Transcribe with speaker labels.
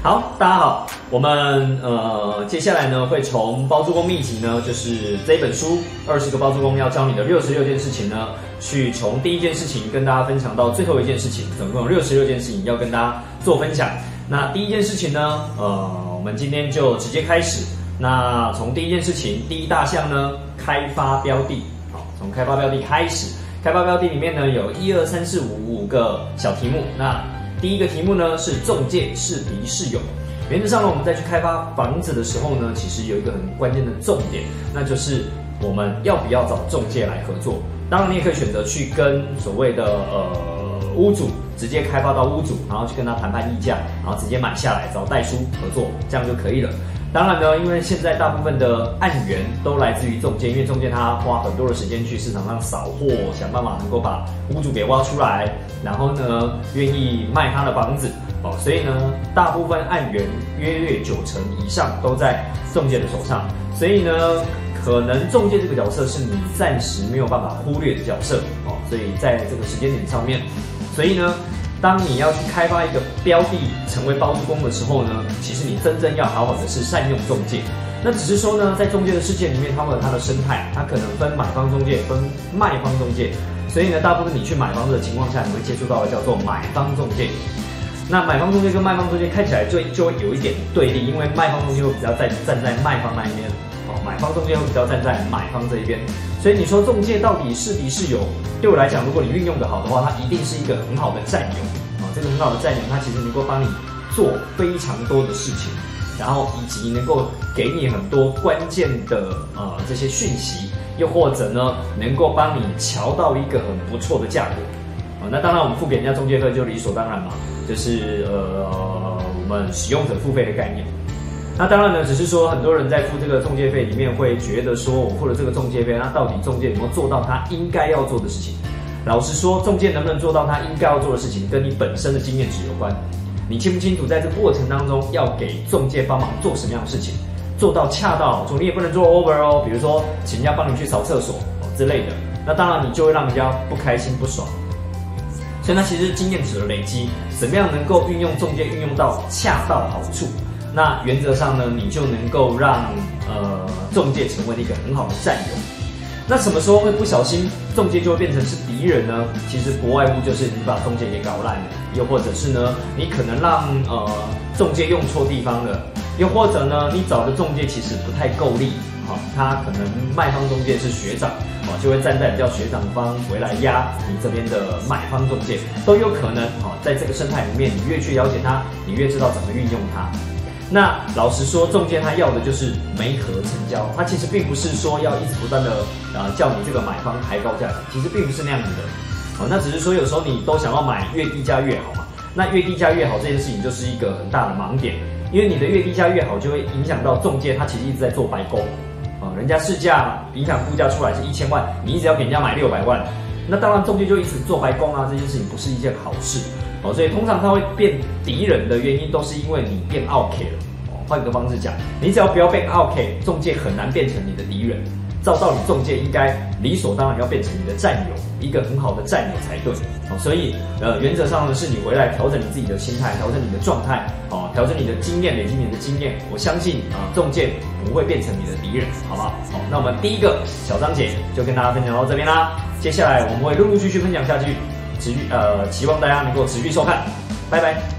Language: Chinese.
Speaker 1: 好，大家好，我们呃接下来呢会从包租公秘籍呢，就是这本书二十个包租公要教你的六十六件事情呢，去从第一件事情跟大家分享到最后一件事情，总共有六十六件事情要跟大家做分享。那第一件事情呢，呃，我们今天就直接开始。那从第一件事情，第一大项呢，开发标的，好，从开发标的开始。开发标的里面呢，有一二三四五五个小题目。那第一个题目呢是中介是敌是友。原则上呢，我们在去开发房子的时候呢，其实有一个很关键的重点，那就是我们要不要找中介来合作。当然，你也可以选择去跟所谓的呃屋主直接开发到屋主，然后去跟他谈判议价，然后直接买下来找代书合作，这样就可以了。当然呢，因为现在大部分的案源都来自于中介，因为中介他花很多的时间去市场上扫货，想办法能够把屋主给挖出来，然后呢，愿意卖他的房子哦，所以呢，大部分案源约略九成以上都在中介的手上，所以呢，可能中介这个角色是你暂时没有办法忽略的角色哦，所以在这个时间点上面，所以呢。当你要去开发一个标的成为包租公的时候呢，其实你真正要好好的是善用中介。那只是说呢，在中介的世界里面，它有它的生态，它可能分买方中介，分卖方中介。所以呢，大部分你去买房子的情况下，你会接触到的叫做买方中介。那买方中介跟卖方中介看起来就就会有一点对立，因为卖方中介会比较在站在卖方那一边。方中介会比较站在买方这一边，所以你说中介到底是敌是友？对我来讲，如果你运用的好的话，它一定是一个很好的战友啊！这个很好的战友，它其实能够帮你做非常多的事情，然后以及能够给你很多关键的呃这些讯息，又或者呢，能够帮你瞧到一个很不错的价格啊！那当然，我们付给人家中介费就理所当然嘛，就是呃我们使用者付费的概念。那当然呢，只是说很多人在付这个中介费里面会觉得说，我付了这个中介费，那到底中介有没有做到他应该要做的事情？老实说，中介能不能做到他应该要做的事情，跟你本身的经验值有关。你清不清楚在这过程当中要给中介帮忙做什么样的事情，做到恰到好处？你也不能做 over 哦，比如说请人家帮你去扫厕所哦之类的，那当然你就会让人家不开心不爽。所以那其实经验值的累积，怎么样能够运用中介运用到恰到好处？那原则上呢，你就能够让呃中介成为一个很好的战友。那什么时候会不小心中介就会变成是敌人呢？其实不外乎就是你把中介给搞烂了，又或者是呢，你可能让呃中介用错地方了，又或者呢，你找的中介其实不太够力，他可能卖方中介是学长，哦，就会站在比较学长方回来压你这边的买方中介，都有可能，哦，在这个生态里面，你越去了解他，你越知道怎么运用它。那老实说，中介他要的就是媒合成交，他其实并不是说要一直不断的啊叫你这个买方抬高价钱，其实并不是那样子的，哦，那只是说有时候你都想要买越低价越好嘛，那越低价越好这件事情就是一个很大的盲点，因为你的越低价越好，就会影响到中介他其实一直在做白工，啊，人家市价影响估价出来是一千万，你一直要给人家买六百万，那当然中介就一直做白工啊，这件事情不是一件好事。哦，所以通常他会变敌人的原因，都是因为你变 OK 了。哦，换个方式讲，你只要不要变 OK，中介很难变成你的敌人。照道理，中介应该理所当然要变成你的战友，一个很好的战友才对。哦，所以呃，原则上呢，是你回来调整你自己的心态，调整你的状态，哦，调整你的经验，累积你的经验。我相信啊，中介不会变成你的敌人，好不好？好，那我们第一个小章节就跟大家分享到这边啦。接下来我们会陆陆续续分享下去。持续呃，希望大家能够持续收看，拜拜。